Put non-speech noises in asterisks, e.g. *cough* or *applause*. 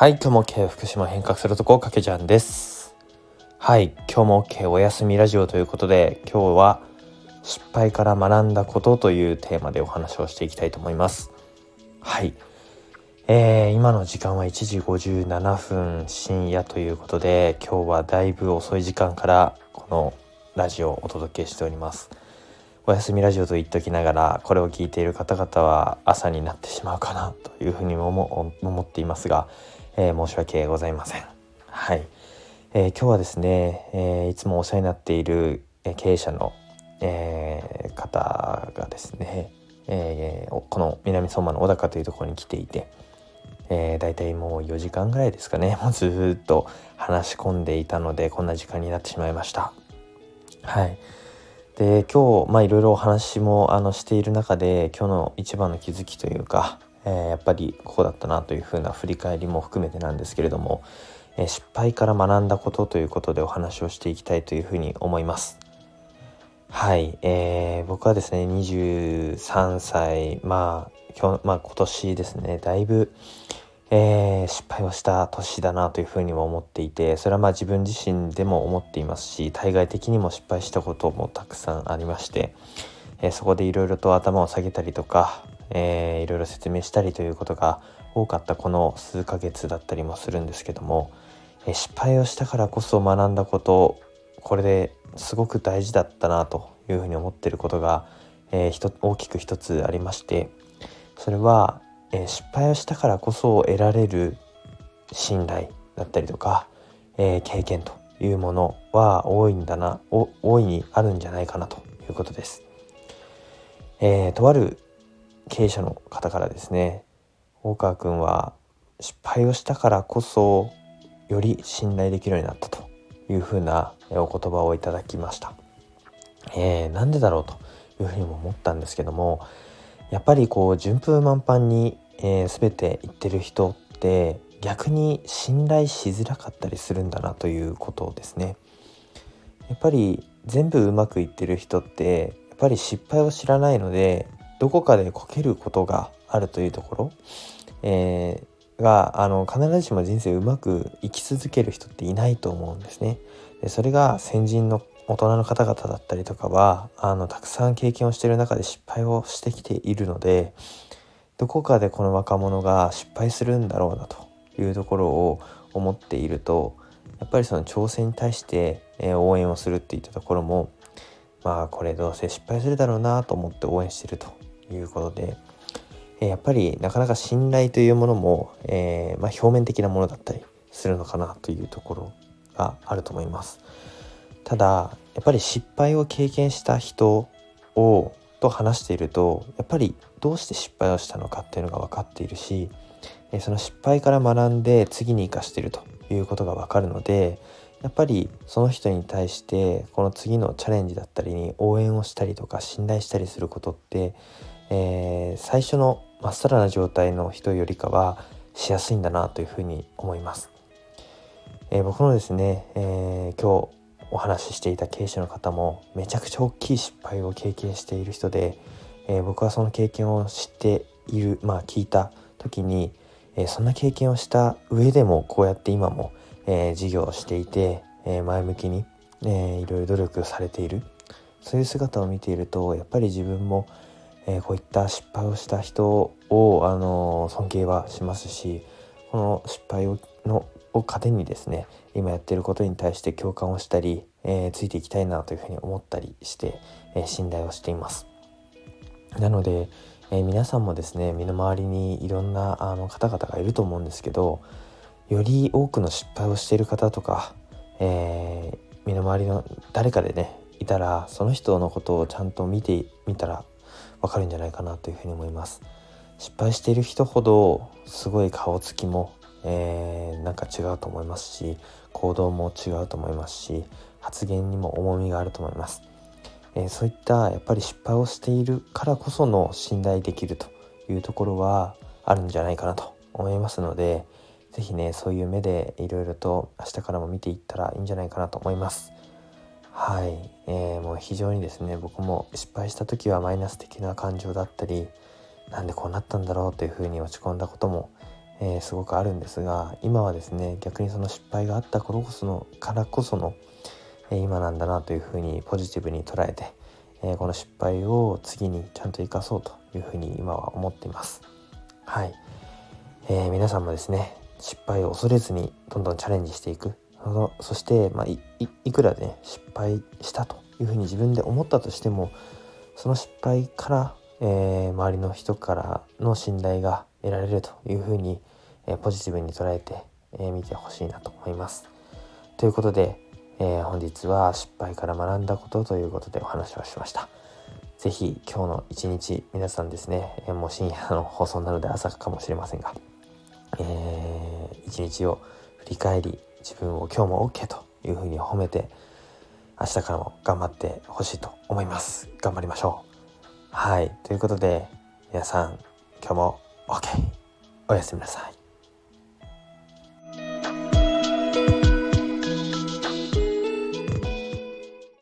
はい、今日も OK 福島変革するとこかけちゃんです。はい、今日も OK お休みラジオということで、今日は失敗から学んだことというテーマでお話をしていきたいと思います。はい。えー、今の時間は1時57分深夜ということで、今日はだいぶ遅い時間からこのラジオをお届けしております。お休みラジオと言っときながらこれを聞いている方々は朝になってしまうかなというふうにも思っていますが、えー、申し訳ございません。はい、えー、今日はですね、えー、いつもお世話になっている経営者の、え方がですね、えこの南相馬の小高というところに来ていて、えー、だいたいもう4時間ぐらいですかね *laughs* もうずっと話し込んでいたのでこんな時間になってしまいました。はい。で今日まあいろいろお話もあのしている中で今日の一番の気づきというか、えー、やっぱりここだったなというふうな振り返りも含めてなんですけれども、えー、失敗から学んだことということでお話をしていきたいというふうに思います。はい、えー、僕はですね23歳まあ今日、まあ、今年ですねだいぶ、えー、失敗をした年だなというふうにも思っていてそれはまあ自分自身でも思っていますし対外的にも失敗したこともたくさんありまして、えー、そこでいろいろと頭を下げたりとか、いろいろ説明したりということが多かったこの数ヶ月だったりもするんですけども、え失敗をしたからこそ学んだことこれですごく大事だったなというふうに思っていることが、えー、大きく一つありましてそれはえー、失敗をしたからこそ得られる信頼だったりとか、えー、経験というものは多いんだな大いにあるんじゃないかなということです。え、とある経営者の方からですね大川君は失敗をしたからこそより信頼できるようになったというふうなお言葉をいただきました。えー、なんでだろうというふうにも思ったんですけどもやっぱりこう順風満帆に、えー、全て言ってる人って逆に信頼しづらかったりするんだなということですね。やっぱり全部うまくいってる人ってやっぱり失敗を知らないのでどこかでこけることがあるというところ、えー、があの必ずしも人生うまく生き続ける人っていないと思うんですね。でそれが先人の大人の方々だったりとかはあのたくさん経験をしている中で失敗をしてきているのでどこかでこの若者が失敗するんだろうなというところを思っているとやっぱりその挑戦に対して、応援をするっていったところもまあこれどうせ失敗するだろうなと思って応援してるということで、やっぱりなかなか信頼というものも、えー、まあ、表面的なものだったりするのかなというところがあると思います。ただやっぱり失敗を経験した人をと話しているとやっぱりどうして失敗をしたのかっていうのが分かっているしその失敗から学んで次に生かしているということが分かるのでやっぱりその人に対してこの次のチャレンジだったりに応援をしたりとか信頼したりすることって、えー、最初のまっさらな状態の人よりかはしやすいんだなというふうに思います。えー、僕のですね、えー、今日お話ししていた経営者の方もめちゃくちゃ大きい失敗を経験している人で、えー、僕はその経験を知っているまあ聞いた時に、えー、そんな経験をした上でもこうやって今も、えー、事業をしていて、え前向きに、えいろいろ努力されている。そういう姿を見ているとやっぱり自分も、えこういった失敗をした人を、あの尊敬はしますしこの失敗をのを糧にですね今やってることに対して共感をしたり、えー、ついていきたいなというふうに思ったりして、えー、信頼をしています。なので、えー、皆さんもですね身の回りにいろんなあの方々がいると思うんですけどより多くの失敗をしている方とか、え身の回りの誰かでねいたらその人のことをちゃんと見てみたらわかるんじゃないかなというふうに思います。失敗している人ほどすごい顔つきもえー、なんか違うと思いますし行動も違うと思いますし発言にも重みがあると思います、えー、そういったやっぱり失敗をしているからこその信頼できるというところはあるんじゃないかなと思いますので是非ねそういう目でいろいろと明日からも見ていったらいいんじゃないかなと思います。はい、えー、もう非常にですね僕も失敗した時はマイナス的な感情だったりなんでこうなったんだろうというふうに落ち込んだこともえー、すごくあるんですが今はですね逆にその失敗があった頃こそのからこその、えー、今なんだなというふうにポジティブに捉えて、えー、この失敗を次にちゃんと生かそうというふうに今は思っています。はい、えー、皆さんもですね失敗を恐れずにどんどんチャレンジしていくそして、まあ、いくらね失敗したというふうに自分で思ったとしてもその失敗から、えー、周りの人からの信頼が得られるというふうに、え、ポジティブに捉えて、えー、見てほしいなと思います。ということで、えー、本日は失敗から学んだことということでお話をしました。是非今日の一日皆さんですね、えー、もう深夜の放送なので朝かもしれませんが、えー、一日を振り返り自分を今日も OK というふうに褒めて明日からも頑張ってほしいと思います。頑張りましょう。はい。ということで皆さん今日も OK おやすみなさい。